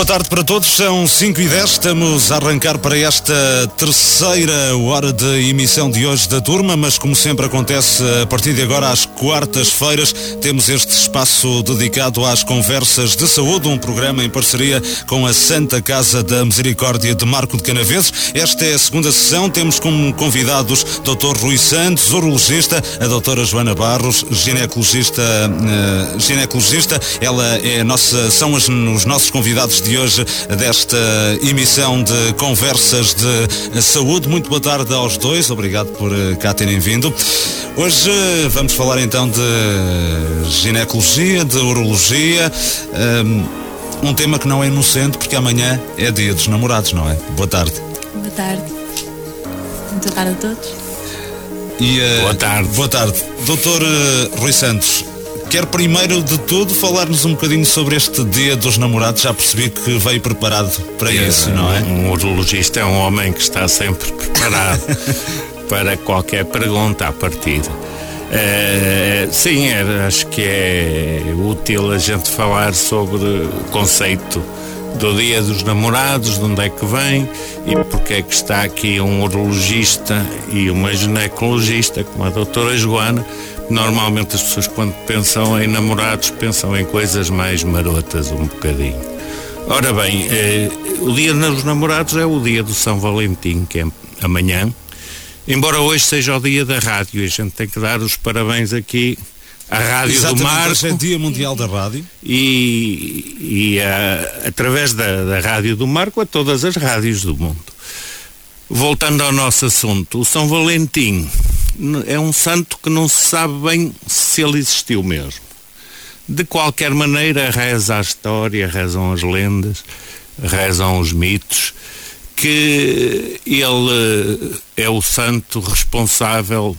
Boa tarde para todos, são 5 e 10, estamos a arrancar para esta terceira hora de emissão de hoje da turma, mas como sempre acontece a partir de agora às quartas-feiras, temos este espaço dedicado às conversas de saúde, um programa em parceria com a Santa Casa da Misericórdia de Marco de Canaveses. Esta é a segunda sessão, temos como convidados Dr. Rui Santos, urologista, a doutora Joana Barros, ginecologista, uh, ginecologista, ela é nossa, são os, os nossos convidados de hoje desta emissão de conversas de saúde. Muito boa tarde aos dois, obrigado por eh, cá terem vindo. Hoje eh, vamos falar então de ginecologia, de urologia. Um, um tema que não é inocente porque amanhã é dia dos namorados, não é? Boa tarde. Boa tarde. Boa tarde a todos. E, uh, boa tarde. Boa tarde. Doutor uh, Rui Santos, Quer primeiro de tudo falar-nos um bocadinho sobre este Dia dos Namorados. Já percebi que veio preparado para é, isso, não é? Um urologista é um homem que está sempre preparado para qualquer pergunta à partida. Uh, sim, era, acho que é útil a gente falar sobre o conceito do Dia dos Namorados, de onde é que vem e porque é que está aqui um urologista e uma ginecologista, como a doutora Joana, Normalmente as pessoas quando pensam em namorados pensam em coisas mais marotas um bocadinho. Ora bem, eh, o dia dos namorados é o dia do São Valentim, que é amanhã. Embora hoje seja o dia da rádio, a gente tem que dar os parabéns aqui à Rádio Exatamente, do Marco. Hoje é Dia Mundial da Rádio. E, e a, através da, da Rádio do Marco a todas as rádios do mundo. Voltando ao nosso assunto, o São Valentim é um santo que não se sabe bem se ele existiu mesmo. De qualquer maneira, reza a história, rezam as lendas, rezam os mitos, que ele é o santo responsável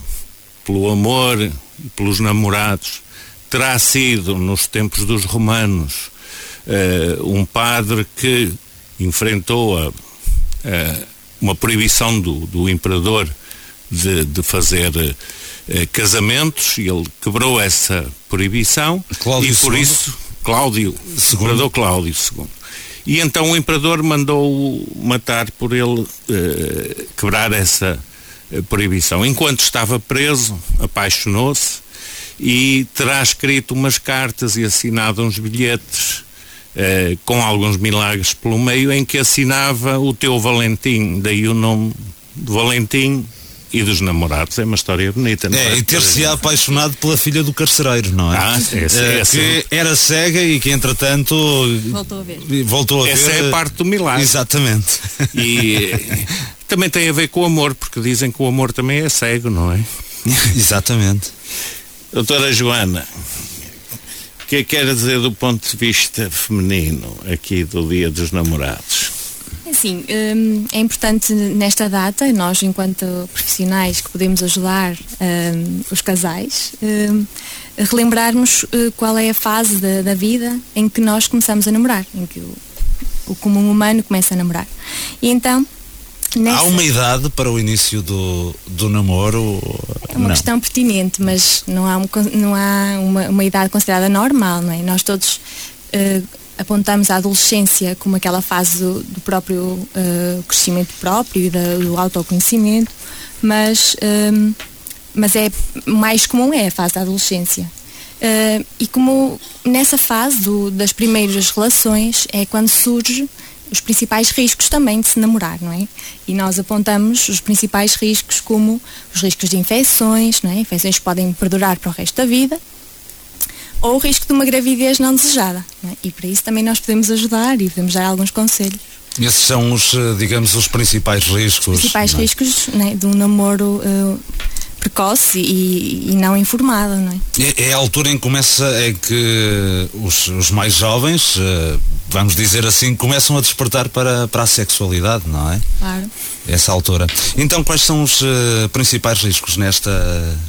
pelo amor e pelos namorados. Terá sido, nos tempos dos romanos, eh, um padre que enfrentou a, a uma proibição do, do imperador de, de fazer eh, casamentos e ele quebrou essa proibição Cláudio e por II? isso Cláudio, o imperador Cláudio II. E então o imperador mandou matar por ele eh, quebrar essa eh, proibição. Enquanto estava preso, apaixonou-se e terá escrito umas cartas e assinado uns bilhetes eh, com alguns milagres pelo meio, em que assinava o teu Valentim, daí o nome de Valentim e dos namorados. É uma história bonita, não é? É, e ter-se apaixonado pela filha do carcereiro, não é? Ah, essa, Eh, essa, que era cega e que entretanto Voltou a ver. voltou a essa ver. é a parte do milagre. Exatamente. E eh, também tem a ver com o amor, porque dizem que o amor também é cego, não é? Exatamente. Doutora Joana, que é que quer dizer do ponto de vista feminino aqui do Dia dos Namorados? Assim, hum, é importante nesta data, nós enquanto profissionais que podemos ajudar hum, os casais, hum, relembrarmos eh, qual é a fase da, da vida em que nós começamos a namorar, em que o, o comum humano começa a namorar. E então, nessa, Há uma idade para o início do, do namoro? é uma não. questão pertinente, mas não há, um não há uma, uma idade considerada normal, não é? Nós todos eh, apontamos a adolescência como aquela fase do, do próprio eh, crescimento próprio e da- do autoconhecimento, mas, ehm, mas é mais comum é a fase da adolescência. Eh, e como nessa fase do- das primeiras relações é quando surge os principais riscos também de se namorar, não é? E nós apontamos os principais riscos como os riscos de infecções, não é? Infecções que podem perdurar para o resto da vida, ou o risco de uma gravidez não desejada. não é? E para isso também nós podemos ajudar e podemos dar alguns conselhos. Esses são os, eh, digamos, os principais riscos. Os principais é? riscos não é? de um namoro eh, precoce e, e não informado, não é? É, é a altura em que começa, é que os, os mais jovens, eh, vamos dizer assim, começam a despertar para, para a sexualidade, não é? Claro. Essa altura. Então, quais são os eh, principais riscos nesta,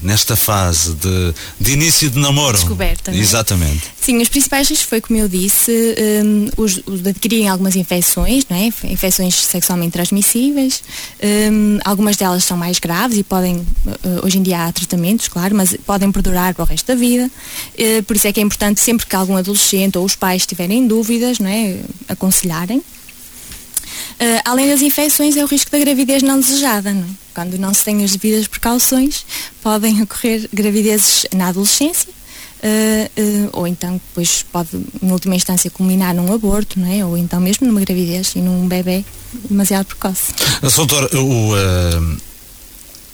nesta fase de, de início de namoro? Descoberta, é? Exatamente. Sim, os principais riscos foi, como eu disse, hum, os, os de adquirirem algumas infecções, não é? infecções sexualmente transmissíveis. Hum, algumas delas são mais graves e podem, eh, hoje em dia há tratamentos, claro, mas podem perdurar para o resto da vida. Eh, por isso é que é importante sempre que algum adolescente ou os pais tiverem dúvidas, não é? É? aconselharem. Uh, além das infecções, é o risco da gravidez não desejada. Não é? Quando não se tem as devidas precauções, podem ocorrer gravidezes na adolescência, uh, uh, ou então depois pode, em última instância, culminar num aborto, não é? ou então mesmo numa gravidez e num bebê demasiado precoce. Doutor, o,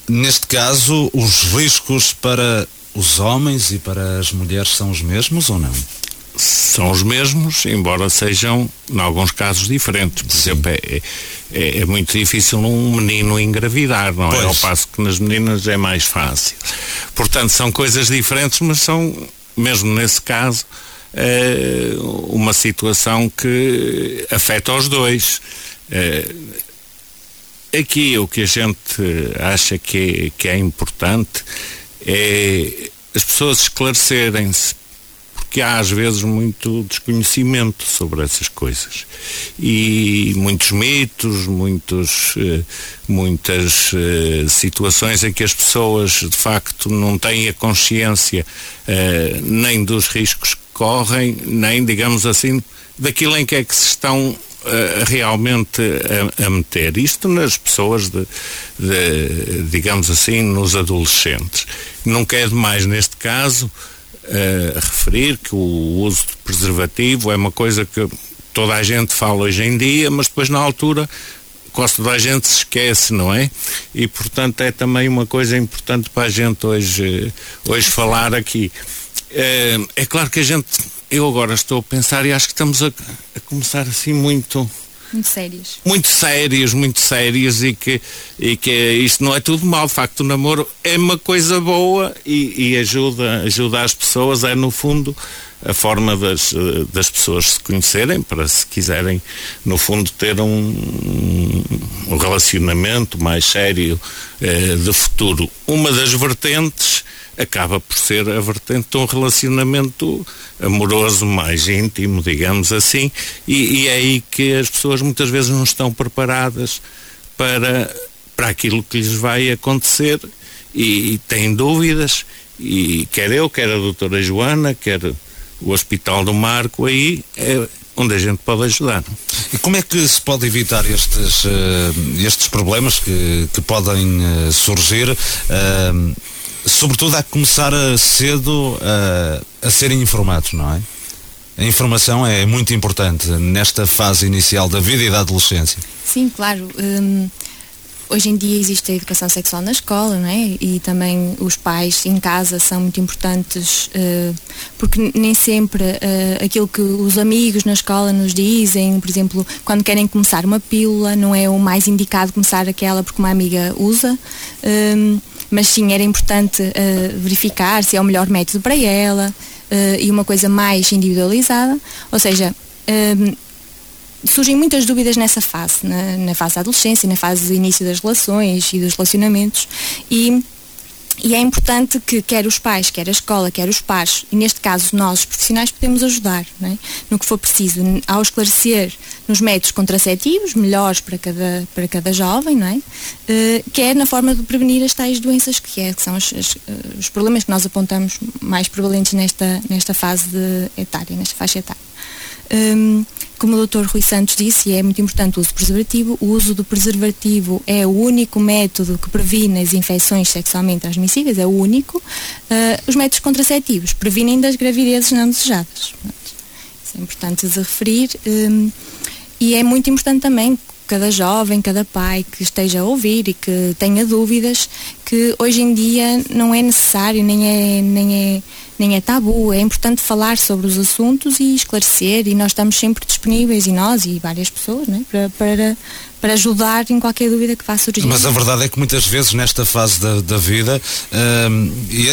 neste caso, os riscos para os homens e para as mulheres são os mesmos ou não? São os mesmos, embora sejam, em alguns casos, diferentes. Por exemplo, é, é, é, muito difícil um menino engravidar, não pois. é? Ao passo que nas meninas é mais fácil. Portanto, são coisas diferentes, mas são, mesmo nesse caso, é, uma situação que afeta os dois. É, aqui o que a gente acha que é, que é importante é as pessoas esclarecerem-se porque há às vezes muito desconhecimento sobre essas coisas e muitos mitos, muitos, eh, muitas eh, situações em que as pessoas de facto não têm a consciência eh, nem dos riscos que correm, nem, digamos assim, daquilo em que é que se estão realmente a, a, meter. Isto nas pessoas, de, de, digamos assim, nos adolescentes. Nunca é demais neste caso a referir que o uso de preservativo é uma coisa que toda a gente fala hoje em dia, mas depois na altura quase toda a gente se esquece, não é? E portanto é também uma coisa importante para a gente hoje, hoje falar aqui. É, é claro que a gente, eu agora estou a pensar e acho que estamos a, a começar assim muito muito sérios. Muito sérios, muito sérios e que, e que isto não é tudo mal. De facto, o namoro é uma coisa boa e, e ajuda, ajuda as pessoas, é no fundo a forma das, das pessoas se conhecerem para se quiserem no fundo ter um, um relacionamento mais sério eh, de futuro. Uma das vertentes acaba por ser a vertente de um relacionamento amoroso mais íntimo, digamos assim, e, e é aí que as pessoas muitas vezes não estão preparadas para, para aquilo que lhes vai acontecer e, e têm dúvidas, e quer eu, quer a doutora Joana, quer o Hospital do Marco, aí é onde a gente pode ajudar. E como é que se pode evitar estes, uh, estes problemas que, que podem uh, surgir? Uh, sobretudo a começar cedo a, a serem informados, não é? A informação é muito importante nesta fase inicial da vida e da adolescência. Sim, claro. Hum, hoje em dia existe a educação sexual na escola, não é? E também os pais em casa são muito importantes, uh, porque nem sempre uh, aquilo que os amigos na escola nos dizem, por exemplo, quando querem começar uma pílula, não é o mais indicado começar aquela porque uma amiga usa. Um, mas sim era importante uh, verificar se é o melhor método para ela uh, e uma coisa mais individualizada, ou seja, uh, surgem muitas dúvidas nessa fase, na, na, fase da adolescência, na fase do início das relações e dos relacionamentos e e é importante que quer os pais, quer a escola, quer os pais, e neste caso nós, os profissionais, podemos ajudar é? no que for preciso, ao esclarecer nos métodos contraceptivos, melhores para cada, para cada jovem, é? Uh, quer na forma de prevenir as tais doenças que, é, que são os, os, problemas que nós apontamos mais prevalentes nesta, nesta fase etária, nesta faixa etária. Um, como o Dr. Rui Santos disse, é muito importante o uso preservativo. O uso do preservativo é o único método que previne as infecções sexualmente transmissíveis, é o único. Uh, os métodos contraceptivos previnem das gravidezes não desejadas. Isso é importante de referir. Um, e é muito importante também cada jovem, cada pai que esteja a ouvir e que tenha dúvidas, que hoje em dia não é necessário, nem é, nem é nem é tabu. É importante falar sobre os assuntos e esclarecer e nós estamos sempre disponíveis e nós e várias pessoas né, para, para, para ajudar em qualquer dúvida que vá surgir. Mas a verdade é que muitas vezes nesta fase da, da vida um,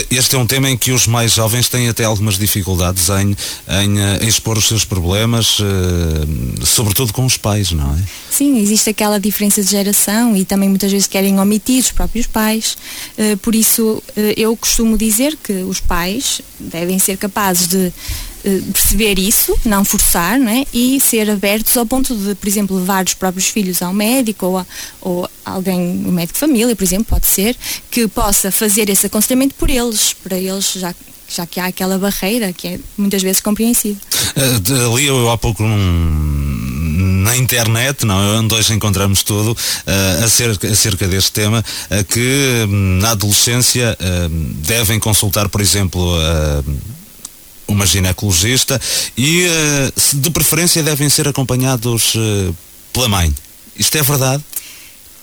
este é um tema em que os mais jovens têm até algumas dificuldades em, em, eh, em expor os seus problemas, uh, sobretudo com os pais, não é? Sim, existe aquela diferença de geração e também muitas vezes querem omitir os próprios pais. Uh, por isso uh, eu costumo dizer que os pais devem ser capazes de eh, perceber isso, não forçar, não é? e ser abertos ao ponto de, por exemplo, levar os próprios filhos ao médico ou, a, ou alguém, um médico de família, por exemplo, pode ser, que possa fazer esse aconselhamento por eles, para eles já já que há aquela barreira que é muitas vezes compreensível. Uh, eu há pouco na internet, não, onde hoje encontramos tudo, uh, acerca, acerca deste tema, uh, que um, na adolescência devem consultar, por exemplo, uma ginecologista e de preferência devem ser acompanhados pela mãe. Isto é verdade?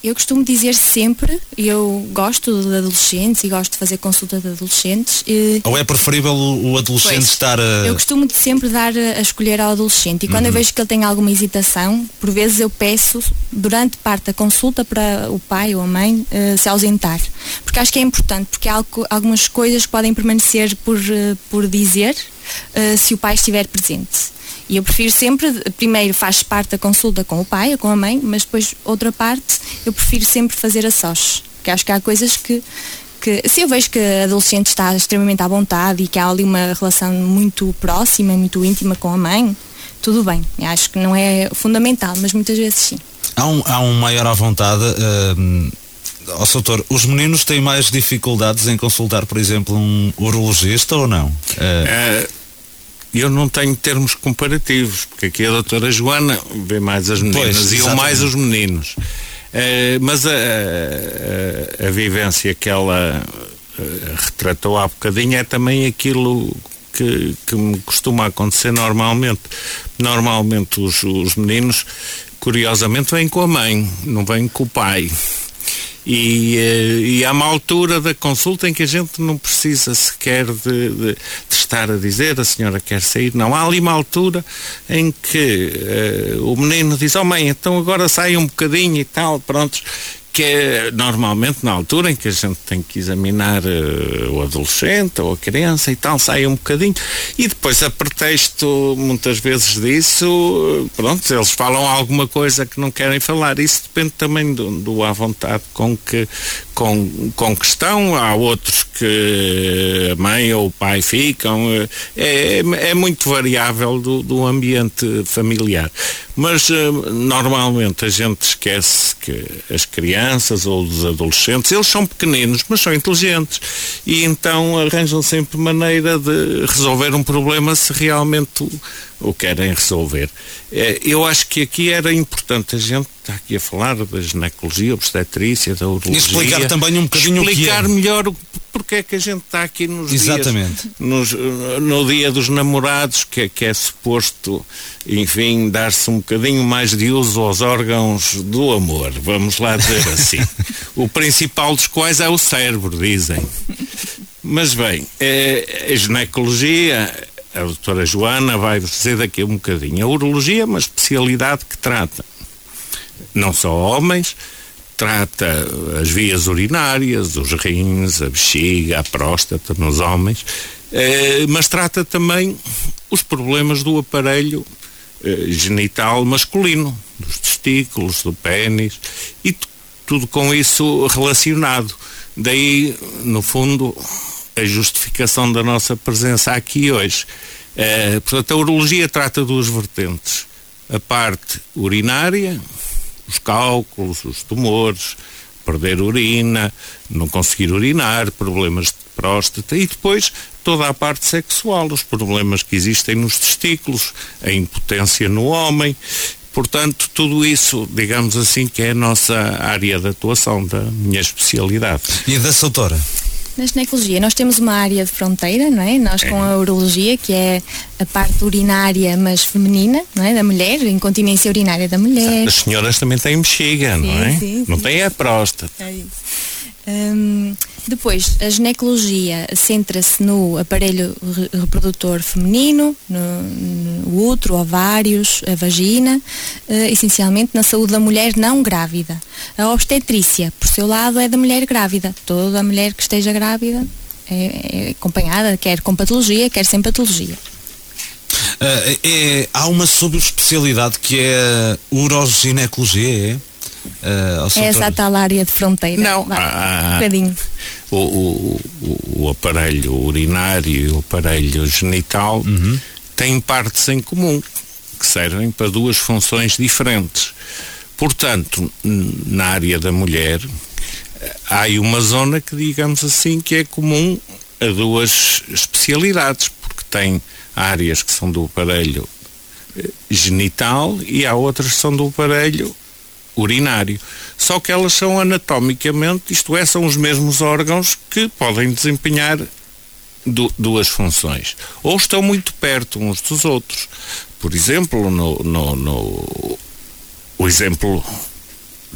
Eu costumo dizer sempre, eu gosto de adolescentes e gosto de fazer consulta de adolescentes. E, Ou é preferível o adolescente pois, estar a... Eu costumo sempre dar a escolher ao adolescente e quando uhum. eu vejo que ele tem alguma hesitação, por vezes eu peço durante parte da consulta para o pai ou a mãe uh, se ausentar. Porque acho que é importante, porque há algumas coisas que podem permanecer por, uh, por dizer uh, se o pai estiver presente. E eu prefiro sempre, primeiro faz parte da consulta com o pai ou com a mãe, mas depois outra parte eu prefiro sempre fazer a sós. Que acho que há coisas que, que se eu vejo que a adolescente está extremamente à vontade e que há ali uma relação muito próxima, muito íntima com a mãe, tudo bem. Eu acho que não é fundamental, mas muitas vezes sim. Há um, há um maior à vontade. Uh, oh, doutor, os meninos têm mais dificuldades em consultar, por exemplo, um urologista ou não? Uh eu não tenho termos comparativos, porque aqui a doutora Joana vê mais as meninas pois, e eu mais os meninos. Uh, mas a, a, a, vivência que ela uh, retratou há bocadinho é também aquilo que, que me costuma acontecer normalmente. Normalmente os, os meninos, curiosamente, vêm com a mãe, não vêm com o pai. E, eh, e, há uma altura da consulta em que a gente não precisa sequer de, de, de, estar a dizer a senhora quer sair, não. Há ali uma altura em que uh, o menino diz, oh mãe, então agora sai um bocadinho e tal, prontos que é normalmente na altura em que a gente tem que examinar uh, o adolescente ou a criança e tal, sai um bocadinho. E depois a pretexto muitas vezes disso, pronto, eles falam alguma coisa que não querem falar, isso depende também do, do à vontade com que com, com que estão, há outros que a mãe ou o pai ficam, eh, é, é muito variável do, do ambiente familiar. Mas uh, normalmente a gente esquece que as crianças ou os adolescentes, eles são pequeninos, mas são inteligentes. E então arranjam sempre maneira de resolver um problema se realmente o, o querem resolver. É, eu acho que aqui era importante a gente estar aqui a falar da ginecologia, obstetrícia, da urologia. E explicar também um bocadinho explicar o que é. melhor porque é que a gente está aqui nos Exatamente. dias, nos, no dia dos namorados, que é, que é suposto, enfim, dar-se um bocadinho mais de uso aos órgãos do amor, vamos lá dizer assim. o principal dos quais é o cérebro, dizem. Mas bem, a ginecologia a doutora Joana vai dizer daqui a um bocadinho. A urologia é uma especialidade que trata não só homens, trata as vias urinárias, os rins, a bexiga, a próstata nos homens, eh, mas trata também os problemas do aparelho eh, genital masculino, dos testículos, do pênis e tudo com isso relacionado. Daí, no fundo, a justificação da nossa presença aqui hoje. Uh, portanto, a urologia trata duas vertentes. A parte urinária, os cálculos, os tumores, perder urina, não conseguir urinar, problemas de próstata e depois toda a parte sexual, os problemas que existem nos testículos, a impotência no homem. Portanto, tudo isso, digamos assim, que é a nossa área de atuação, da minha especialidade. E da doutora? Na ginecologia nós temos uma área de fronteira, não é? Nós com a urologia, que é a parte urinária, mas feminina, não é? Da mulher, a incontinência urinária da mulher. As senhoras também têm bexiga, sim, não é? Sim, não sim. têm a próstata. É isso. Hum, depois, a ginecologia centra-se no aparelho reprodutor feminino, no, no útero, ovários, a vagina, uh, essencialmente na saúde da mulher não grávida. A obstetrícia, por seu lado, é da mulher grávida. Toda mulher que esteja grávida é, é acompanhada, quer com patologia, quer sem patologia. Uh, é, há uma subespecialidade que é uroginecologia, é? Uh, é essa a tal área de fronteira. Não, há, um bocadinho. O, o, o, aparelho urinário e o aparelho genital uhum. têm partes em comum que servem para duas funções diferentes. Portanto, na área da mulher há aí uma zona que, digamos assim, que é comum a duas especialidades, porque tem áreas que são do aparelho eh, genital e há outras que são do aparelho urinário. Só que elas são anatomicamente, isto é, são os mesmos órgãos que podem desempenhar du duas funções. Ou estão muito perto uns dos outros. Por exemplo, no, no, no o exemplo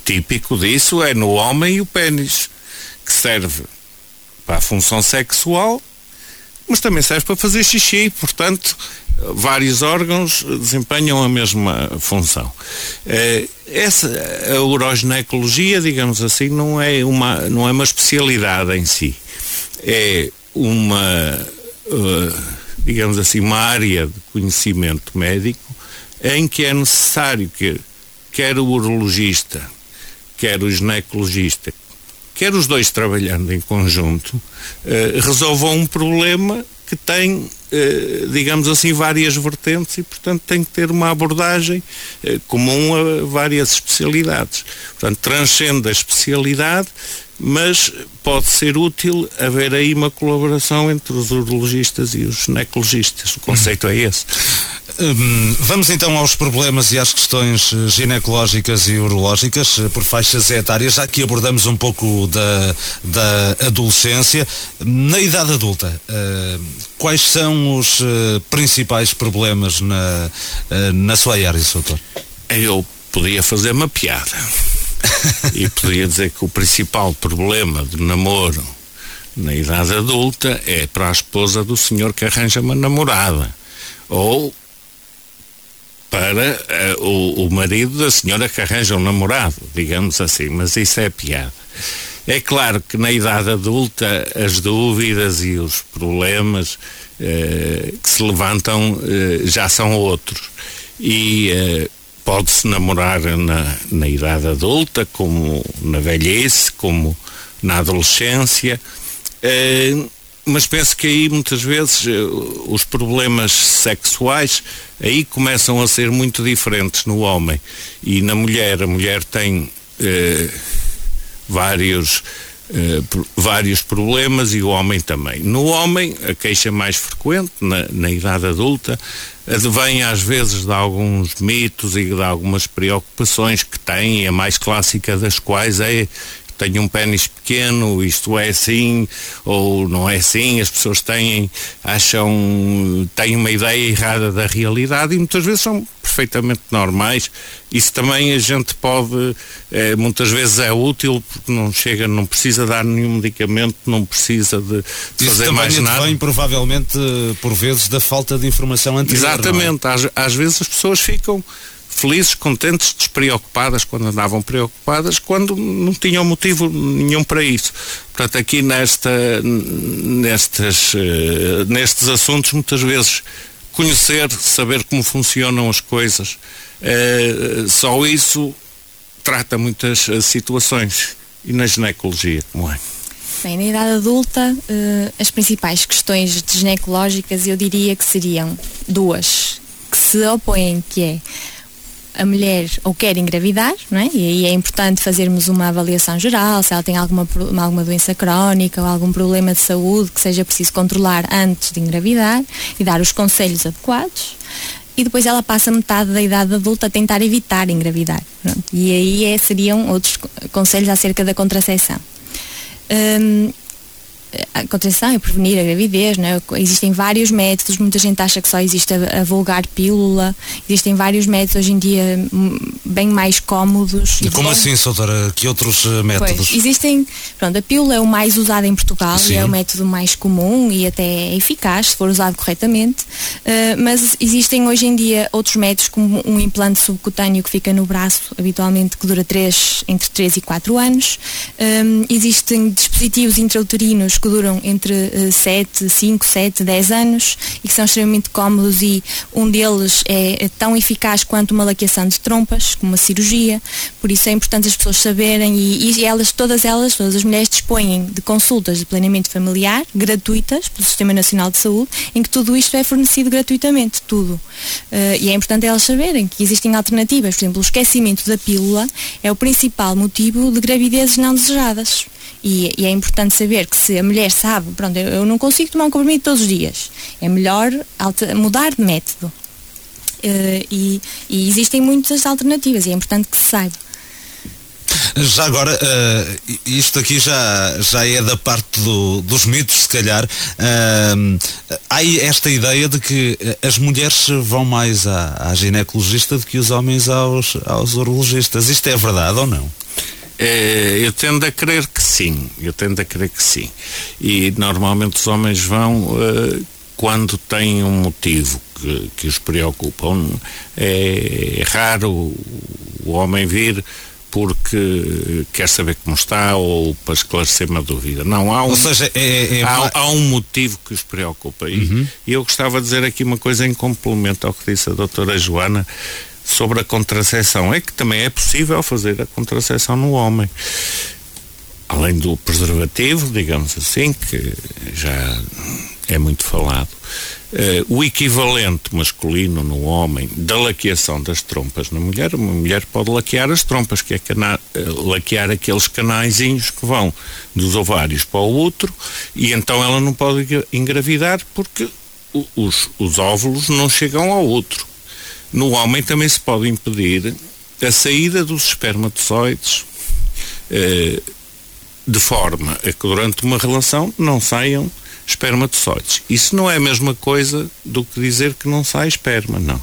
típico disso é no homem o pênis, que serve para a função sexual, mas também serve para fazer xixi, portanto, vários órgãos desempenham a mesma função. Eh, essa, a uroginecologia, digamos assim, não é uma, não é uma especialidade em si. É uma, uh, digamos assim, uma área de conhecimento médico em que é necessário que quer o urologista, quer o ginecologista, quer os dois trabalhando em conjunto, uh, resolvam um problema que tem, eh, digamos assim, várias vertentes e, portanto, tem que ter uma abordagem eh, comum a várias especialidades. Portanto, transcende a especialidade, mas pode ser útil haver aí uma colaboração entre os urologistas e os ginecologistas. O conceito é esse. Hum, vamos então aos problemas e às questões eh, ginecológicas e urológicas eh, por faixas etárias. Já que abordamos um pouco da, da adolescência. Na idade adulta, uh, quais são os uh, principais problemas na, uh, na sua área, doutor? Eu podia fazer uma piada e podia dizer que o principal problema do namoro na idade adulta é para a esposa do senhor que arranja uma namorada. Ou para uh, o, o marido da senhora que arranja um namorado, digamos assim, mas isso é piada. É claro que na idade adulta as dúvidas e os problemas uh, que se levantam uh, já são outros. E pode-se namorar na, na idade adulta, como na velhice, como na adolescência mas penso que aí muitas vezes eh, os problemas sexuais aí começam a ser muito diferentes no homem e na mulher. A mulher tem eh, vários, eh, vários problemas e o homem também. No homem, a queixa mais frequente, na, na idade adulta, advém às vezes de alguns mitos e de algumas preocupações que tem, a mais clássica das quais é tenho um pênis pequeno, isto é assim ou não é assim, as pessoas têm, acham, têm uma ideia errada da realidade e muitas vezes são perfeitamente normais. Isso também a gente pode, é, muitas vezes é útil porque não chega, não precisa dar nenhum medicamento, não precisa de, de fazer mais nada. Vem provavelmente por vezes da falta de informação anterior. É? Exatamente, é? às, às vezes as pessoas ficam felizes, contentes, despreocupadas quando andavam preocupadas, quando não tinham motivo nenhum para isso. Portanto, aqui nesta, nestes, uh, nestes assuntos, muitas vezes conhecer, saber como funcionam as coisas, uh, só isso trata muitas uh, situações. E na ginecologia, como é? Bem, na idade adulta, as principais questões ginecológicas eu diria que seriam duas que se opõem, que é a mulher ou quer engravidar, não é? E aí é importante fazermos uma avaliação geral, se ela tem alguma, alguma doença crónica ou algum problema de saúde que seja preciso controlar antes de engravidar e dar os conselhos adequados. E depois ela passa metade da idade adulta a tentar evitar engravidar. Pronto. E aí é, seriam outros conselhos acerca da contracepção. Hum, a contracepção e prevenir a gravidez, né? existem vários métodos, muita gente acha que só existe a, a, vulgar pílula, existem vários métodos hoje em dia hum, bem mais cómodos. E como bom. assim, doutora? Que outros uh, métodos? Pois, existem, pronto, a pílula é o mais usado em Portugal Sim. e é o método mais comum e até é eficaz se for usado corretamente, uh, mas existem hoje em dia outros métodos como um implante subcutâneo que fica no braço, habitualmente que dura 3, entre 3 e 4 anos. Um, existem dispositivos intrauterinos que duram entre uh, 7, 5, 7, 10 anos e que são extremamente cómodos e um deles é, é tão eficaz quanto uma laqueação de trompas, como uma cirurgia, por isso é importante as pessoas saberem e, e elas, todas elas, todas as mulheres dispõem de consultas de planeamento familiar gratuitas pelo Sistema Nacional de Saúde, em que tudo isto é fornecido gratuitamente, tudo. Uh, e é importante elas saberem que existem alternativas, por exemplo, o esquecimento da pílula é o principal motivo de gravidezes não desejadas. E, e, é importante saber que se a mulher sabe, pronto, eu, eu não consigo tomar um comprimido todos os dias, é melhor mudar de método. Uh, e, e, existem muitas alternativas e é importante que se saiba. Já agora, uh, isto aqui já, já é da parte do, dos mitos, se calhar. Uh, há esta ideia de que as mulheres vão mais à, à ginecologista do que os homens aos, aos urologistas. Isto é verdade ou não? É, eu tendo a crer que sim, eu tendo a crer que sim. E normalmente os homens vão uh, quando têm um motivo que, que os preocupam. É, é raro o homem vir porque quer saber como está ou para esclarecer uma dúvida. Não, há um, ou seja, é, é, há, há, um motivo que os preocupa. E, uhum. e eu gostava de dizer aqui uma coisa em complemento ao que disse a doutora Joana sobre a contracepção. É que também é possível fazer a contracepção no homem. Além do preservativo, digamos assim, que já é muito falado. Uh, o equivalente masculino no homem da laqueação das trompas na mulher, uma mulher pode laquear as trompas, que é cana uh, laquear aqueles canaizinhos que vão dos ovários para o útero, e então ela não pode engravidar porque os, os óvulos não chegam ao útero. No homem também se pode impedir a saída dos espermatozoides uh, de forma a que durante uma relação não saiam espermatozoides. Isso não é a mesma coisa do que dizer que não sai esperma, não.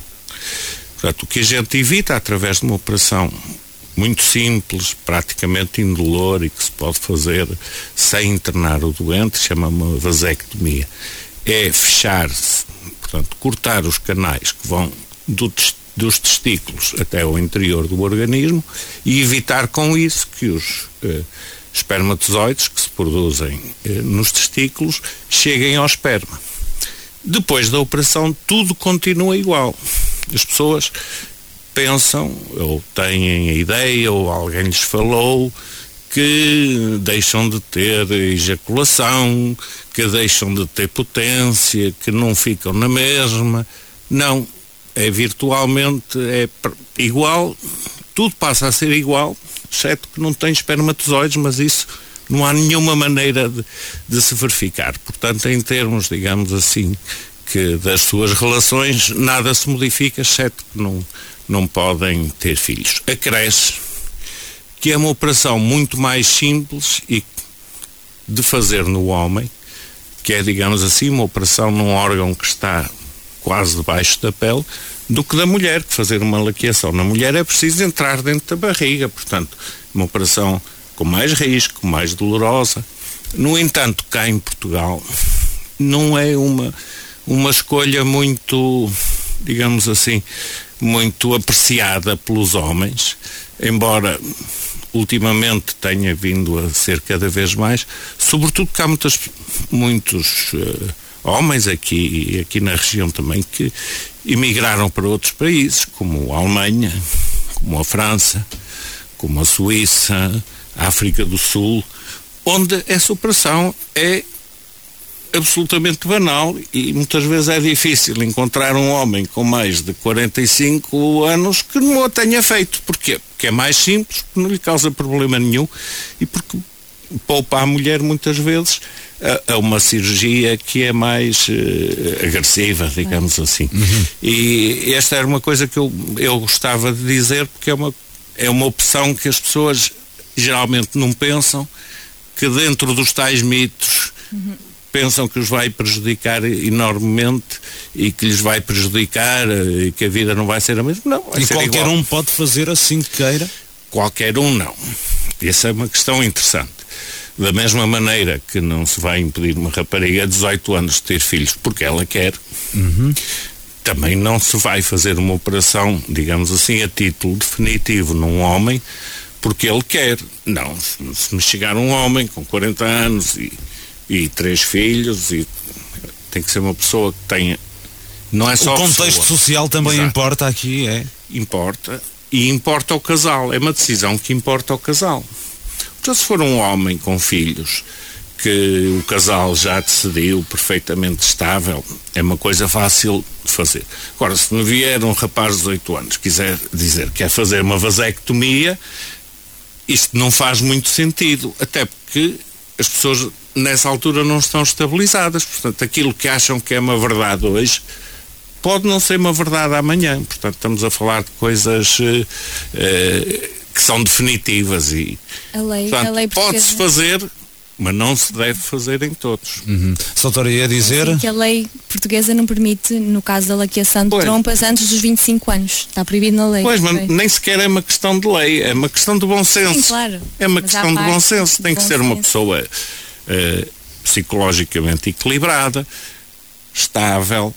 Portanto, o que a gente evita através de uma operação muito simples, praticamente indolor e que se pode fazer sem internar o doente, chama uma vasectomia, é fechar-se, portanto, cortar os canais que vão do, dos testículos até ao interior do organismo e evitar com isso que os eh, espermatozoides que se produzem eh, nos testículos cheguem ao esperma. Depois da operação, tudo continua igual. As pessoas pensam, ou têm a ideia, ou alguém lhes falou, que deixam de ter ejaculação, que deixam de ter potência, que não ficam na mesma. Não, é virtualmente é igual, tudo passa a ser igual, exceto que não tem espermatozoides, mas isso não há nenhuma maneira de, de se verificar. Portanto, em termos, digamos assim, que das suas relações nada se modifica, exceto que não, não podem ter filhos. Acresce que é uma operação muito mais simples e de fazer no homem, que é, digamos assim, uma operação num órgão que está quase debaixo da pele, do que da mulher, que fazer uma laqueação na mulher é preciso entrar dentro da barriga, portanto, uma operação com mais risco, mais dolorosa. No entanto, cá em Portugal, não é uma, uma escolha muito, digamos assim, muito apreciada pelos homens, embora ultimamente tenha vindo a ser cada vez mais, sobretudo porque há muitas, muitos uh, homens aqui, aqui na região também que emigraram para outros países, como a Alemanha, como a França, como a Suíça, a África do Sul, onde essa operação é absolutamente banal e muitas vezes é difícil encontrar um homem com mais de 45 anos que não a tenha feito. Porquê? Porque é mais simples, porque não lhe causa problema nenhum e porque poupa à mulher muitas vezes a, a uma cirurgia que é mais uh, agressiva, digamos assim. Uhum. E esta era uma coisa que eu, eu gostava de dizer porque é uma, é uma opção que as pessoas geralmente não pensam, que dentro dos tais mitos uhum. pensam que os vai prejudicar enormemente e que lhes vai prejudicar eh, e que a vida não vai ser a mesma. Não, e qualquer igual. um pode fazer assim que queira? Qualquer um não. Essa é uma questão interessante. Da mesma maneira que não se vai impedir uma rapariga de 18 anos de ter filhos porque ela quer, uhum. também não se vai fazer uma operação, digamos assim, a título definitivo num homem porque ele quer. Não, se me chegar um homem com 40 anos e, e três filhos, e tem que ser uma pessoa que tenha. Não é só o contexto social também Exato. importa aqui, é? Importa. E importa ao casal. É uma decisão que importa ao casal. Então, se for um homem com filhos que o casal já decidiu perfeitamente estável, é uma coisa fácil de fazer. Agora, se me vier um rapaz de 18 anos quiser dizer que quer fazer uma vasectomia, isto não faz muito sentido, até porque as pessoas nessa altura não estão estabilizadas. Portanto, aquilo que acham que é uma verdade hoje pode não ser uma verdade amanhã. Portanto, estamos a falar de coisas uh, uh, que são definitivas e a lei, portanto, lei pode-se fazer mas não se deve fazer em todos. Uhum. Soutora, ia dizer... Sim, que a lei portuguesa não permite, no caso da laqueação de pois. trompas, antes dos 25 anos. Está proibido na lei. Pois, mas nem sequer é uma questão de lei, é uma questão de bom senso. Sim, claro. É uma mas questão de bom senso. Tem que ser senso. uma pessoa uh, psicologicamente equilibrada, estável,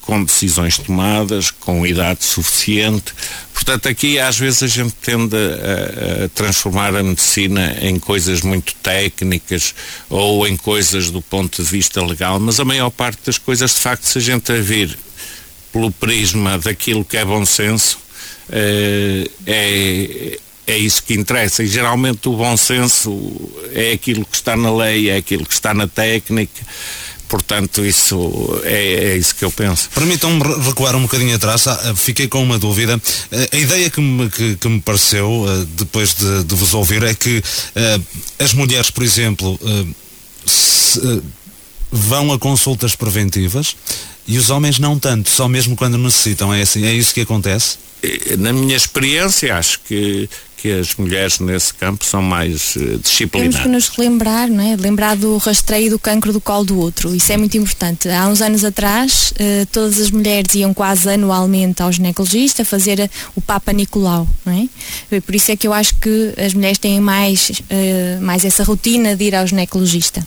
com decisões tomadas, com idade suficiente. Portanto, aqui às vezes a gente tende a, a, transformar a medicina em coisas muito técnicas ou em coisas do ponto de vista legal, mas a maior parte das coisas, de facto, se a gente a vir pelo prisma daquilo que é bom senso, é, é, é isso que interessa. E geralmente o bom senso é aquilo que está na lei, é aquilo que está na técnica. Portanto, isso é, é isso que eu penso. Permitam-me recuar um bocadinho atrás, ah, fiquei com uma dúvida. Ah, a ideia que me, que, que me pareceu, ah, depois de, de, vos ouvir, é que as mulheres, por exemplo, se, vão a consultas preventivas e os homens não tanto, só mesmo quando necessitam. É, assim, é isso que acontece? Na minha experiência, acho que que as mulheres nesse campo são mais uh, disciplinadas. Temos que nos relembrar, não é? Lembrar do rastreio do cancro do colo do outro. Isso é muito importante. Há uns anos atrás, uh, todas as mulheres iam quase anualmente ao ginecologista fazer o Papa Nicolau, não é? Por isso é que eu acho que as mulheres têm mais, uh, mais essa rotina de ir ao ginecologista.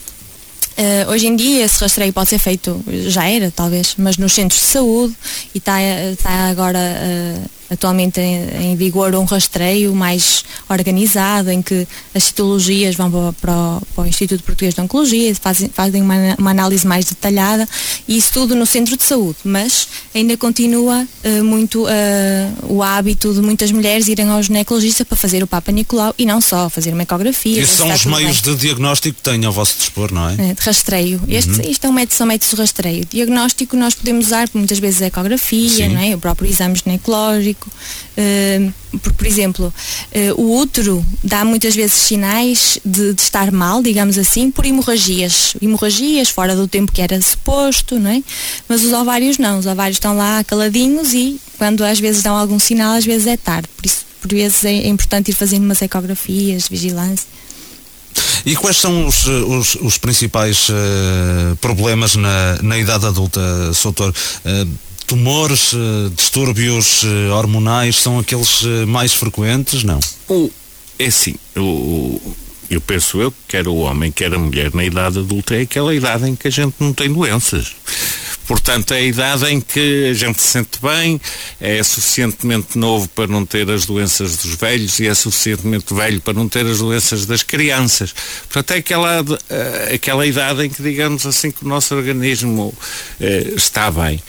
Uh, hoje em dia esse rastreio pode ser feito, já era talvez, mas nos centros de saúde e está tá agora uh, atualmente em, em, vigor um rastreio mais organizado em que as citologias vão para, para, o, para o, Instituto Português de Oncologia, fazem, fazem uma, uma, análise mais detalhada e isso tudo no centro de saúde, mas ainda continua uh, muito o hábito de muitas mulheres irem ao ginecologista para fazer o Papa Nicolau e não só, fazer uma ecografia. Esses são os meios bem. de diagnóstico que têm ao vosso dispor, não é? rastreio. Este, uhum. Isto é um método, são métodos de rastreio. Diagnóstico nós podemos usar muitas vezes a ecografia, é? o próprio exame ginecológico. Por, exemplo, uh, o útero dá muitas vezes sinais de, de, estar mal, digamos assim, por hemorragias. Hemorragias fora do tempo que era suposto, não é? Mas os ovários não. Os ovários estão lá caladinhos e quando às vezes dão algum sinal, às vezes é tarde. Por isso, por vezes é, é importante ir fazendo umas ecografias, vigilância. E quais são os, os, os principais uh, problemas na, na idade adulta, Soutor? Uh, tumores, uh, distúrbios hormonais são aqueles mais frequentes, não? O, é assim, o, eu penso eu que quer o homem, quer a mulher na idade adulta é aquela idade em que a gente não tem doenças. Portanto, é a idade em que a gente se sente bem, é suficientemente novo para não ter as doenças dos velhos e é suficientemente velho para não ter as doenças das crianças. Portanto, é aquela, eh, aquela idade em que, digamos assim, que o nosso organismo eh, está bem.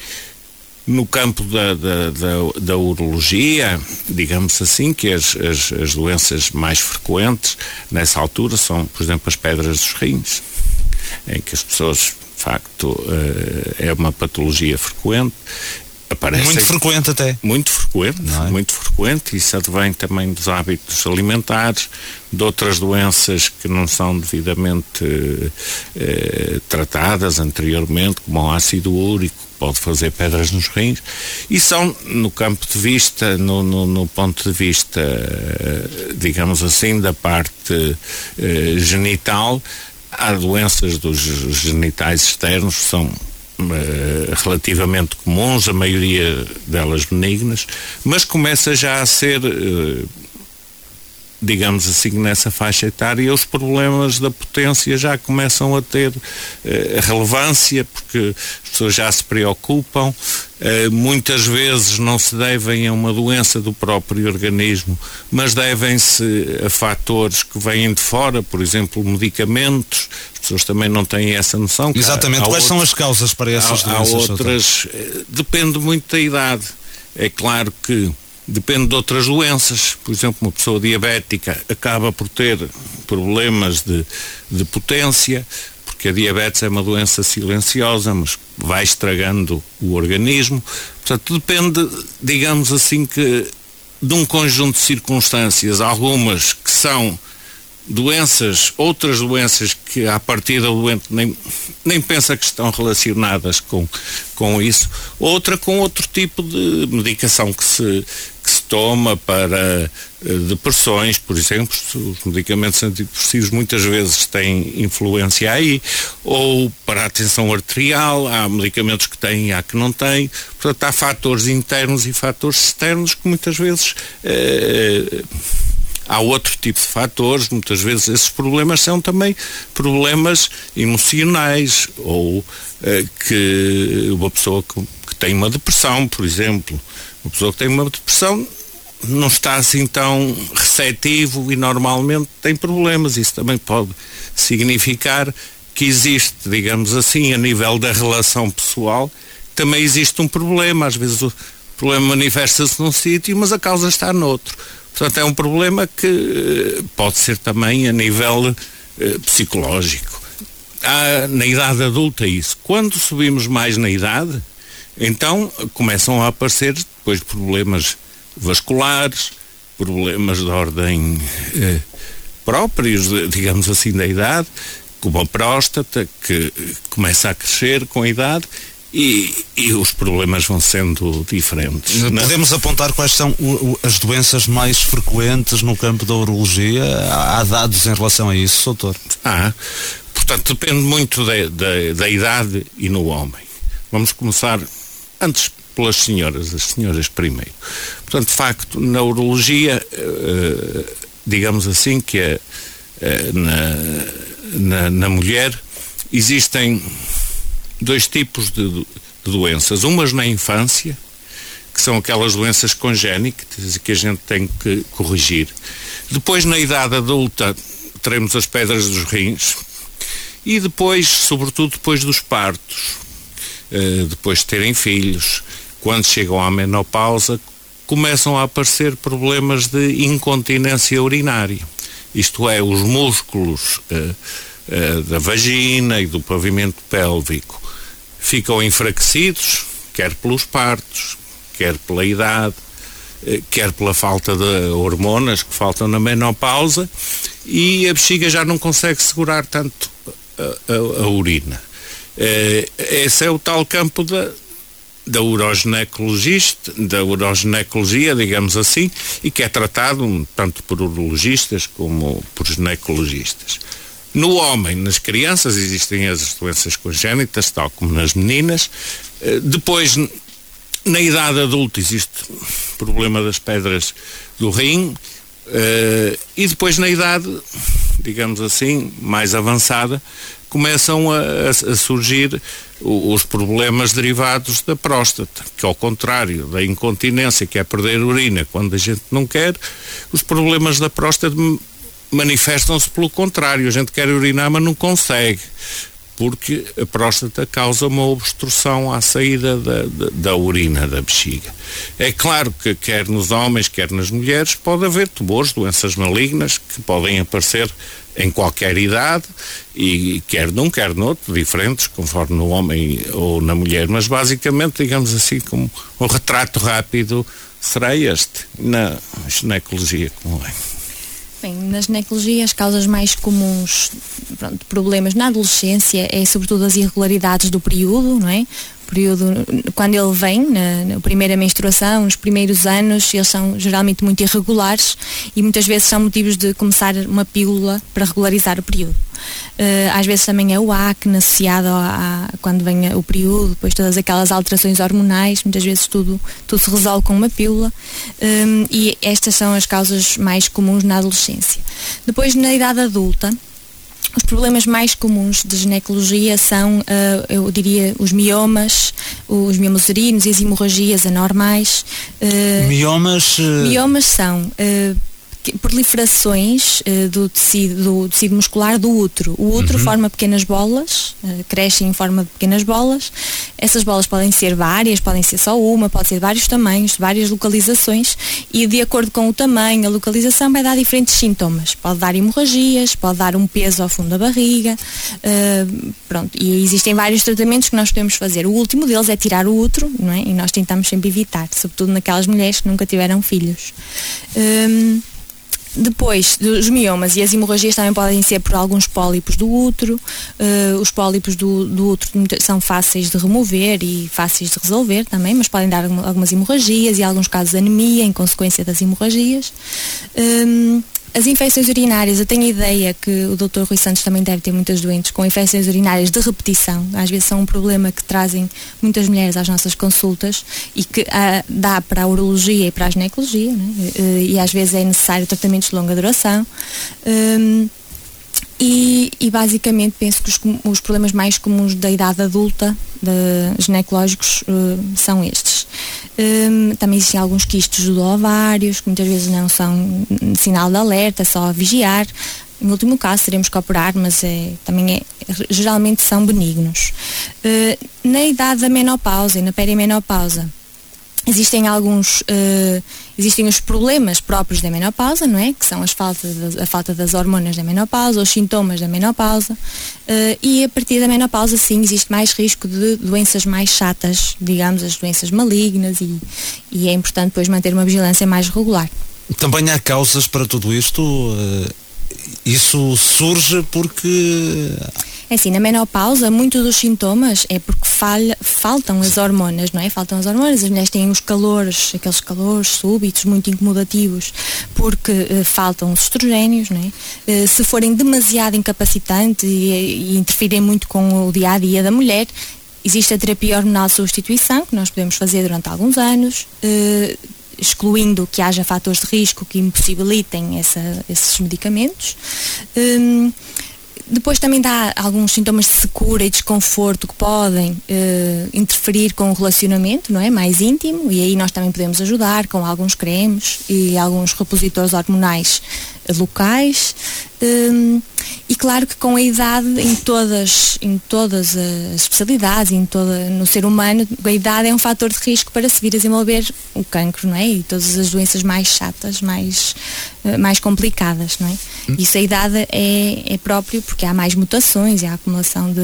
No campo da, da, da, da, urologia, digamos assim, que as, as, as doenças mais frequentes nessa altura são, por exemplo, as pedras dos rins, em que as pessoas facto eh, é uma patologia frequente. Aparece muito frequente até. Muito frequente, é? muito frequente. Isso advém também dos hábitos alimentares, de outras doenças que não são devidamente eh, tratadas anteriormente, como o ácido úrico, pode fazer pedras nos rins, e são, no campo de vista, no, no, no ponto de vista, eh, digamos assim, da parte eh, genital, Há doenças dos genitais externos que são relativamente comuns, a maioria delas benignas, mas começa já a ser uh, digamos assim, nessa faixa etária, os problemas da potência já começam a ter eh, relevância, porque as pessoas já se preocupam, eh, muitas vezes não se devem a uma doença do próprio organismo, mas devem-se a fatores que vêm de fora, por exemplo, medicamentos, as pessoas também não têm essa noção. Exatamente, há, há quais são as causas para essas há, doenças? Há outras, eh, depende muito da idade. É claro que depende de outras doenças. Por exemplo, uma pessoa diabética acaba por ter problemas de, de potência, porque a diabetes é uma doença silenciosa, mas vai estragando o organismo. Portanto, depende, digamos assim, que de um conjunto de circunstâncias, algumas que são doenças, outras doenças que a partir do doente nem, nem pensa que estão relacionadas com, com isso, outra com outro tipo de medicação que se, que se para uh, depressões, por exemplo, os medicamentos antidepressivos muitas vezes têm influência aí, ou para a tensão arterial, há medicamentos que têm e há que não têm, portanto há fatores internos e fatores externos que muitas vezes uh, há outro tipo de fatores, muitas vezes esses problemas são também problemas emocionais ou eh, que uma pessoa que, que, tem uma depressão, por exemplo, uma pessoa que tem uma depressão não está assim tão receptivo e normalmente tem problemas. Isso também pode significar que existe, digamos assim, a nível da relação pessoal, também existe um problema. Às vezes o problema manifesta-se num sítio, mas a causa está noutro. Portanto, é um problema que eh, pode ser também a nível eh, psicológico. Há, na idade adulta isso. Quando subimos mais na idade, então começam a aparecer depois problemas vasculares, problemas de ordem eh, próprios, digamos assim, da idade, como a próstata, que começa a crescer com a idade, e, e, os problemas vão sendo diferentes. É? Podemos não? apontar quais são o, o, as doenças mais frequentes no campo da urologia? Há, há dados em relação a isso, doutor? Ah, portanto, depende muito da, da, da idade e no homem. Vamos começar antes pelas senhoras, as senhoras primeiro. Portanto, de facto, na urologia, eh, digamos assim, que é, eh, na, na, na mulher existem dois tipos de, de doenças. Umas na infância, que são aquelas doenças congénitas que a gente tem que corrigir. Depois, na idade adulta, teremos as pedras dos rins. E depois, sobretudo depois dos partos, uh, depois de terem filhos, quando chegam à menopausa, começam a aparecer problemas de incontinência urinária. Isto é, os músculos uh, uh, da vagina e do pavimento pélvico ficam enfraquecidos, quer pelos partos, quer pela idade, eh, quer pela falta de hormonas que faltam na menopausa e a bexiga já não consegue segurar tanto a, a, a urina. Eh, esse é o tal campo da, da uroginecologista, da digamos assim, e que é tratado tanto por urologistas como por ginecologistas. No homem, nas crianças, existem as doenças congénitas, tal como nas meninas. Eh, depois, na idade adulta, existe o problema das pedras do rim. Eh, e depois, na idade, digamos assim, mais avançada, começam a, a, surgir os problemas derivados da próstata, que ao contrário da incontinência, que é perder urina quando a gente não quer, os problemas da próstata manifestam-se pelo contrário. A gente quer urinar, mas não consegue. Porque a próstata causa uma obstrução à saída da, da, da urina da bexiga. É claro que, quer nos homens, quer nas mulheres, pode haver tumores, doenças malignas que podem aparecer em qualquer idade e quer num, quer noutro, diferentes, conforme no homem ou na mulher, mas basicamente, digamos assim, como um retrato rápido será este, na ginecologia como é. Bem, na ginecologia as causas mais comuns pronto, problemas na adolescência é sobretudo as irregularidades do período, não é? Período, quando ele vem, na, na, primeira menstruação, nos primeiros anos, eles são geralmente muito irregulares e muitas vezes são motivos de começar uma pílula para regularizar o período. Uh, às vezes também é o acne associado a, a, quando vem o período, depois todas aquelas alterações hormonais, muitas vezes tudo, tudo se resolve com uma pílula um, eh, e estas são as causas mais comuns na adolescência. Depois na idade adulta, os problemas mais comuns de ginecologia são, uh, eu diria, os miomas, os miomas urinos e as hemorragias anormais. Uh, miomas? Uh... Miomas são proliferações uh, do, tecido, do tecido muscular do útero. O útero uhum. forma pequenas bolas, uh, cresce em forma de pequenas bolas. Essas bolas podem ser várias, podem ser só uma, pode ser de vários tamanhos, de várias localizações e de acordo com o tamanho, a localização vai dar diferentes sintomas. Pode dar hemorragias, pode dar um peso ao fundo da barriga, uh, pronto. E existem vários tratamentos que nós podemos fazer. O último deles é tirar o útero, não é? E nós tentamos sempre evitar, sobretudo naquelas mulheres que nunca tiveram filhos. Um, depois, os miomas e as hemorragias também podem ser por alguns pólipos do útero. Uh, os pólipos do, do útero são fáceis de remover e fáceis de resolver também, mas podem dar algumas hemorragias e alguns casos anemia em consequência das hemorragias. Um, as infecções urinárias, eu tenho a ideia que o Dr. Rui Santos também deve ter muitas doentes com infecções urinárias de repetição. Às vezes são um problema que trazem muitas mulheres às nossas consultas e que ah, dá para a urologia e para a ginecologia, né? e, e às vezes é necessário tratamentos de longa duração. Um, e, e, basicamente penso que os, os, problemas mais comuns da idade adulta, de, ginecológicos, uh, são estes. Um, também existem alguns quistos do ovários, que muitas vezes não são sinal de alerta, só vigiar. Em último caso teremos que operar, mas é, também é, geralmente são benignos. Uh, na idade da menopausa e na perimenopausa, existem alguns uh, existem os problemas próprios da menopausa não é? Que são as faltas a falta das hormonas da menopausa os sintomas da menopausa uh, e a partir da menopausa sim existe mais risco de doenças mais chatas digamos as doenças malignas e, e é importante depois manter uma vigilância mais regular. Também há causas para tudo isto uh, isso surge porque é assim, na menopausa, muitos dos sintomas é porque falha, faltam as hormonas, não é? Faltam as hormonas, as mulheres têm os calores, aqueles calores súbitos, muito incomodativos, porque uh, faltam os estrogénios, não é? Uh, se forem demasiado incapacitantes e, e interferem muito com o dia a dia da mulher, existe a terapia hormonal de substituição, que nós podemos fazer durante alguns anos. Uh, excluindo que haja fatores de risco que impossibilitem essa, esses medicamentos. Um, depois também dá alguns sintomas de secura e desconforto que podem uh, interferir com o relacionamento, não é? Mais íntimo, e aí nós também podemos ajudar com alguns cremes e alguns repositores hormonais locais. Um, e claro que com a idade em todas, em todas as especialidades, em toda, no ser humano, a idade é um fator de risco para se vir a desenvolver o cancro, não é? E todas as doenças mais chatas, mais, eh, mais complicadas, não é? Hum. Isso a idade é, é próprio porque há mais mutações e há acumulação de,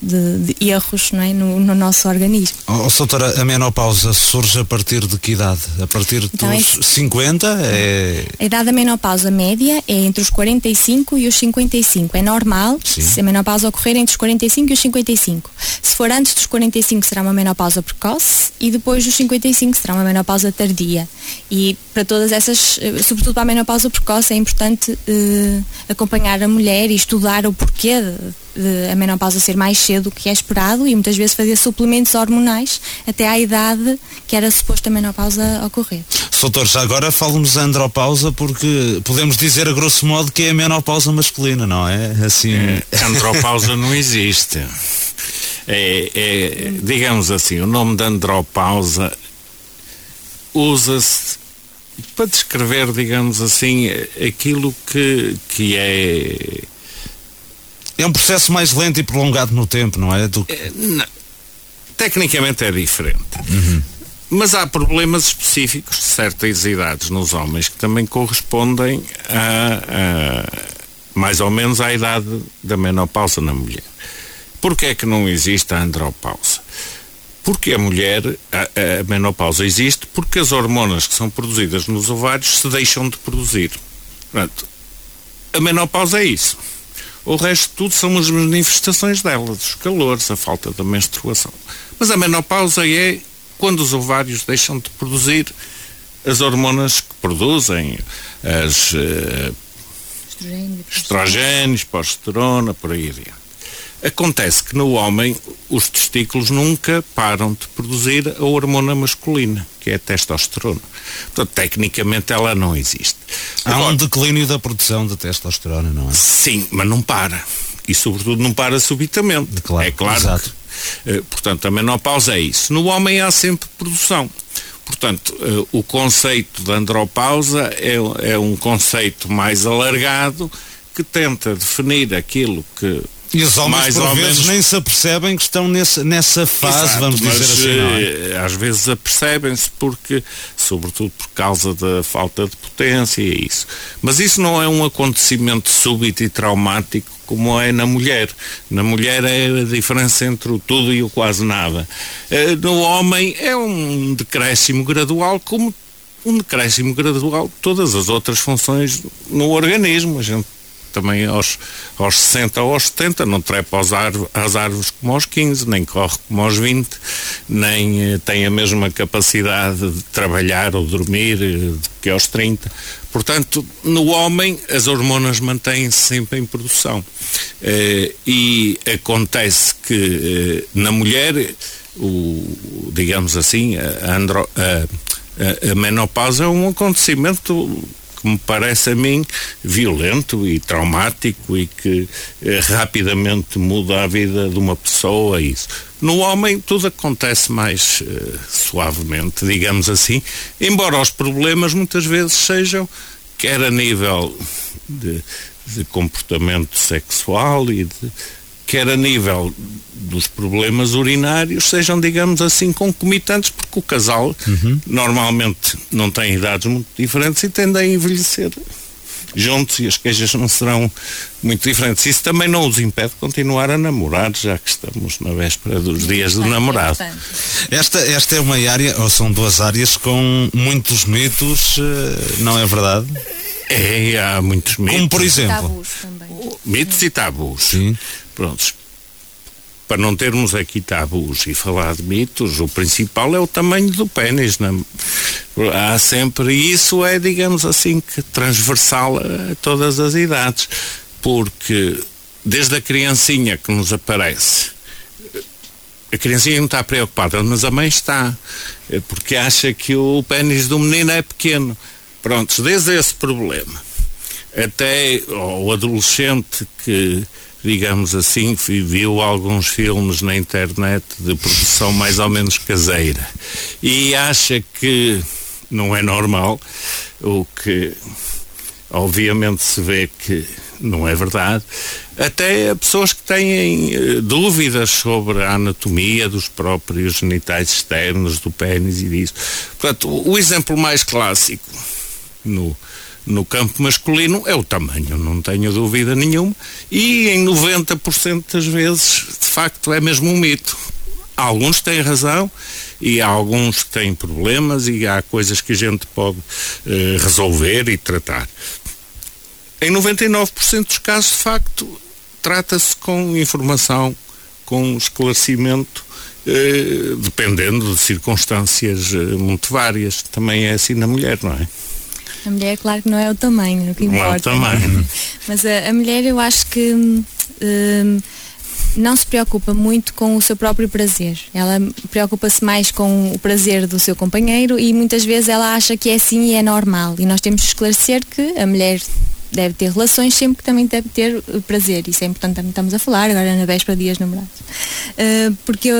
de, de erros é? no, no nosso organismo. Oh, doutora, a menopausa surge a partir de que idade? A partir então, dos é... 50? É... A idade da menopausa média é entre os 45 e os 55. É normal Sim. se a menopausa ocorrer entre os 45 e os 55. Se for antes dos 45 será uma menopausa precoce e depois dos 55 será uma menopausa tardia. E para todas essas, eh, sobretudo para a menopausa precoce, é importante uh, acompanhar a mulher e estudar o porquê de, a menopausa ser mais cedo do que é esperado e muitas vezes fazer suplementos hormonais até à idade que era suposto a menopausa ocorrer. Doutor, já agora fala-nos da andropausa porque podemos dizer a grosso modo que é a menopausa masculina, não é? Assim... É, andropausa não existe. É, é, digamos assim, o nome da andropausa usa-se para descrever, digamos assim, aquilo que, que é é um processo mais lento e prolongado no tempo, não é? Do... é. Tecnicamente é diferente. Uhum. Mas há problemas específicos de certas idades nos homens que também correspondem a, a mais ou menos à idade da menopausa na mulher. Porquê é que não existe a andropausa? Porque a mulher, a, a, menopausa existe porque as hormonas que são produzidas nos ovários se deixam de produzir. Portanto, a menopausa é isso. O resto de tudo são as manifestações dela, dos calores, a falta da menstruação. Mas a menopausa é quando os ovários deixam de produzir as hormonas que produzem, as uh, estrogénios, progesterona, por aí adiante. Acontece que no homem os testículos nunca param de produzir a hormona masculina, que é a testosterona. Portanto, tecnicamente ela não existe. Há Agora, um declínio da produção de testosterona, não é? Sim, mas não para. E sobretudo não para subitamente. Claro, é claro. Exato. Que, uh, portanto, a menopausa é isso. No homem há sempre produção. Portanto, uh, o conceito de andropausa é, é um conceito mais alargado que tenta definir aquilo que e os homens, mais por vezes, menos... nem se apercebem que estão nesse, nessa fase, Exato, vamos dizer mas, assim. Não é? Eh, às vezes apercebem-se porque, sobretudo por causa da falta de potência e isso. Mas isso não é um acontecimento súbito e traumático como é na mulher. Na mulher é a diferença entre o tudo e o quase nada. Eh, no homem é um decréscimo gradual, como um decréscimo gradual de todas as outras funções no organismo. A gente também aos, aos 60 ou aos 70 não trepa aos às árvores como aos 15, nem corre como aos 20, nem eh, tem a mesma capacidade de trabalhar ou dormir eh, que aos 30. Portanto, no homem as hormonas mantêm-se sempre em produção. Eh, e acontece que na mulher, o, digamos assim, a, andro, a, a menopausa é um acontecimento que me parece a mim violento e traumático e que eh, rapidamente muda a vida de uma pessoa. Isso. No homem tudo acontece mais eh, suavemente, digamos assim, embora os problemas muitas vezes sejam quer a nível de, de comportamento sexual e de quer a nível dos problemas urinários sejam, digamos assim, concomitantes, porque o casal uhum. normalmente não tem idades muito diferentes e tende a envelhecer juntos e as queixas não serão muito diferentes. Isso também não os impede de continuar a namorar, já que estamos na véspera dos dias do namorado. Esta, esta é uma área, ou são duas áreas com muitos mitos, eh, não é verdade? É, há muitos mitos. Como por exemplo? Tabus também. Mitos e tabus. Sim. Prontos. Para não termos aqui tabus e falar de mitos, o principal é o tamanho do pênis. Há sempre, e isso é, digamos assim, que transversal a todas as idades. Porque desde a criancinha que nos aparece, a criancinha não está preocupada, mas a mãe está, porque acha que o pênis do menino é pequeno. Prontos, desde esse problema até o adolescente que digamos assim, viu alguns filmes na internet de produção mais ou menos caseira e acha que não é normal, o que obviamente se vê que não é verdade, até pessoas que têm uh, dúvidas sobre a anatomia dos próprios genitais externos, do pênis e disso. Portanto, o exemplo mais clássico no, no campo masculino é o tamanho, não tenho dúvida nenhuma, e em 90% das vezes, de facto, é mesmo um mito. Alguns têm razão e alguns têm problemas e há coisas que a gente pode eh, resolver e tratar. Em 99% dos casos, de facto, trata-se com informação, com esclarecimento, eh, dependendo de circunstâncias eh, muito várias. Também é assim na mulher, não é? A mulher, claro que não é o tamanho, o que importa. Não é o tamanho. Mas a, a, mulher, eu acho que hum, não se preocupa muito com o seu próprio prazer. Ela preocupa-se mais com o prazer do seu companheiro e muitas vezes ela acha que é assim e é normal. E nós temos que esclarecer que a mulher deve ter relações sempre que também deve ter prazer. Isso é importante também estamos a falar agora na véspera de dias namorados. Uh, porque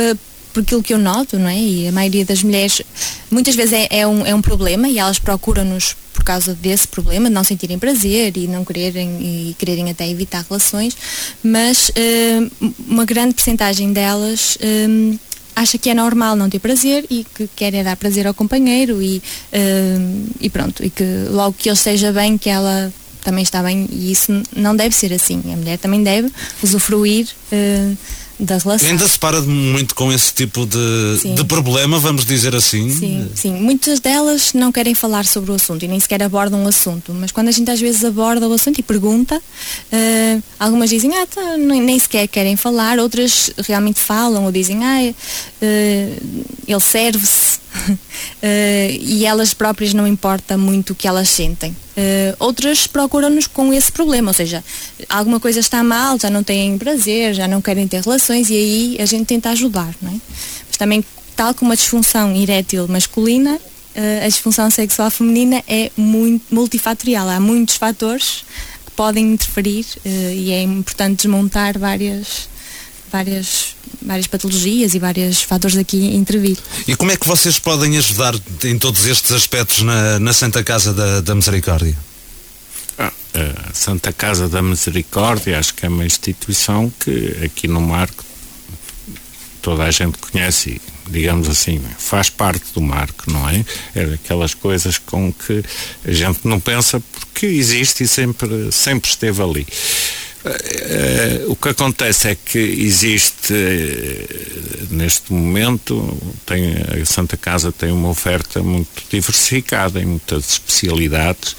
por aquilo que eu noto, não é? E a maioria das mulheres muitas vezes é, é um, é um problema e elas procuram-nos por causa desse problema, de não sentirem prazer e não quererem e quererem até evitar relações, mas uh, uma grande porcentagem delas uh, acha que é normal não ter prazer e que querem dar prazer ao companheiro e, uh, e pronto, e que logo que ele esteja bem, que ela também está bem e isso não deve ser assim. A mulher também deve usufruir da relação. Ainda se para muito com esse tipo de, de problema, vamos dizer assim? Sim, sim. Muitas delas não querem falar sobre o assunto e nem sequer abordam o assunto, mas quando a gente às vezes aborda o assunto e pergunta, uh, algumas dizem, ah, tá, nem, nem, sequer querem falar, outras realmente falam ou dizem, ah, uh, ele serve-se. Uh, e elas próprias não importa muito o que elas sentem. Uh, outras procuram-nos com esse problema, ou seja, alguma coisa está mal, já não têm prazer, já não querem ter relações e aí a gente tenta ajudar, não é? Mas também, tal como a disfunção erétil masculina, uh, a disfunção sexual feminina é muito multifatorial, há muitos fatores que podem interferir e é importante desmontar várias várias, várias patologias e vários fatores aqui intervir. E como é que vocês podem ajudar em todos estes aspectos na, na Santa Casa da, da Misericórdia? Ah, a Santa Casa da Misericórdia acho que é uma instituição que aqui no Marco toda a gente conhece digamos assim, faz parte do marco, não é? É daquelas coisas com que a gente não pensa porque existe e sempre, sempre esteve ali. Uh, o que acontece é que existe uh, neste momento tem, a Santa Casa tem uma oferta muito diversificada em muitas especialidades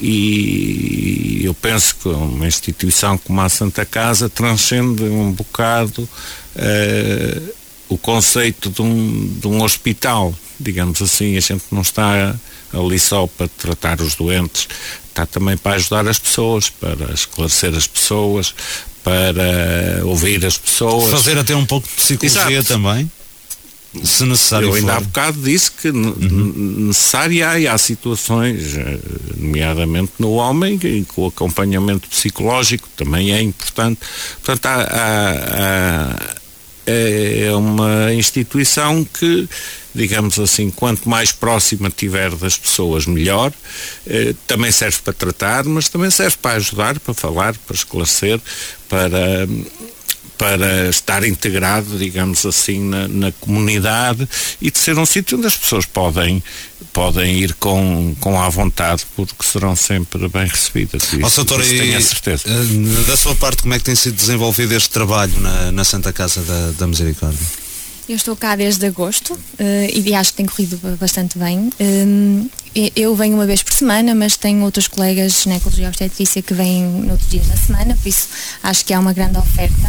e eu penso que uma instituição como a Santa Casa transcende um bocado uh, o conceito de um, de um hospital, digamos assim, a gente não está ali só para tratar os doentes, está também para ajudar as pessoas, para esclarecer as pessoas, para ouvir as pessoas. Fazer até um pouco de psicologia Exato. também. Se necessário Eu ainda for. há bocado disse que uhum. necessária há, há situações, eh, nomeadamente no homem, e com o acompanhamento psicológico também é importante. Portanto, há, há, há é, uma instituição que, digamos assim, quanto mais próxima tiver das pessoas, melhor. Eh, também serve para tratar, mas também serve para ajudar, para falar, para esclarecer, para para estar integrado, digamos assim, na, na, comunidade e de ser um sítio onde as pessoas podem, podem ir com, com à vontade, porque serão sempre bem recebidas. Isso, oh, doutor, isso tenho a certeza. Eh, da sua parte, como é que tem sido desenvolvido este trabalho na, na Santa Casa da, da Misericórdia? Eu estou cá desde agosto uh, e acho que tem corrido bastante bem. Um, eu venho uma vez por semana, mas tenho outros colegas na ginecologia obstetrícia que vêm noutros dias da semana, por isso acho que há uma grande oferta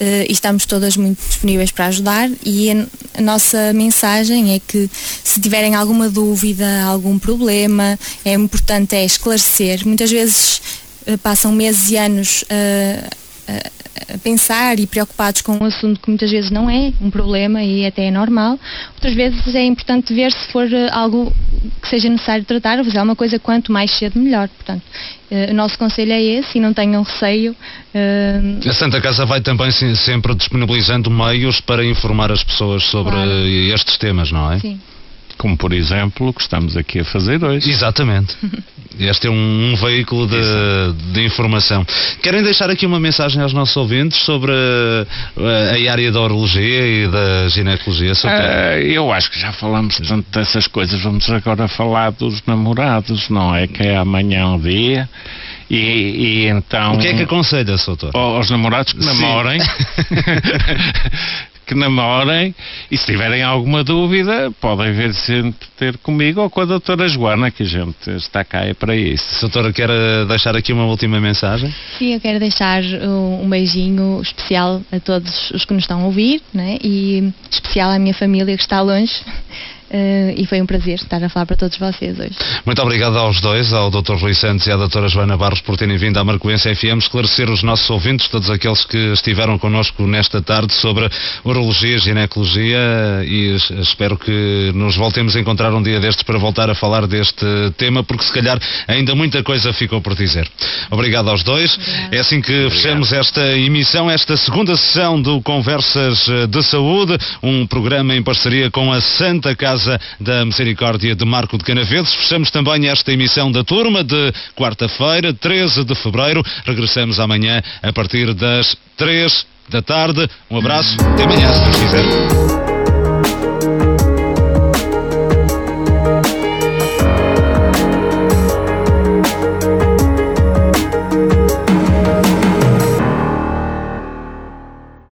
uh, e estamos todas muito disponíveis para ajudar e a, nossa mensagem é que se tiverem alguma dúvida, algum problema, é importante é esclarecer. Muitas vezes uh, passam meses e anos a pensar e preocupados com um assunto que muitas vezes não é um problema e até é normal. Outras vezes é importante ver se for eh, algo que seja necessário tratar ou fazer alguma coisa quanto mais cedo melhor. Portanto, uh, o nosso conselho é esse e não tenham receio. Uh... A Santa Casa vai também sempre disponibilizando meios para informar as pessoas sobre claro. estes temas, não é? Sim como por exemplo o que estamos aqui a fazer hoje. Exatamente. Este é um, um veículo de, de, informação. Querem deixar aqui uma mensagem aos nossos ouvintes sobre a, a área da urologia e da ginecologia? Uh, eu acho que já falamos tanto dessas coisas. Vamos agora falar dos namorados, não é? Que é amanhã o dia. E, e, então. O que é que aconselha, doutor? Aos namorados que namorem. que namorem e se tiverem alguma dúvida podem ver sempre ter comigo ou com a doutora Joana que a gente está cá é para isso. Doutora, quer deixar aqui uma última mensagem? Sim, eu quero deixar um, um beijinho especial a todos os que nos estão a ouvir né? e especial à minha família que está longe Uh, e foi um prazer estar a falar para todos vocês hoje. Muito obrigado aos dois, ao Dr. Rui Santos e à Dra. Joana Barros por terem vindo à Marcoense FM esclarecer os nossos ouvintes, todos aqueles que estiveram connosco nesta tarde sobre urologia, ginecologia e espero que nos voltemos a encontrar um dia destes para voltar a falar deste tema, porque se calhar ainda muita coisa ficou por dizer. Obrigado aos dois. Obrigado. É assim que Obrigado. fechamos esta emissão, esta segunda sessão do Conversas de Saúde, um programa em parceria com a Santa Casa Casa da Misericórdia de Marco de Canaveses. Fechamos também esta emissão da turma de quarta-feira, 13 de fevereiro. Regressamos amanhã a partir das 3 da tarde. Um abraço, até amanhã, se Deus quiser.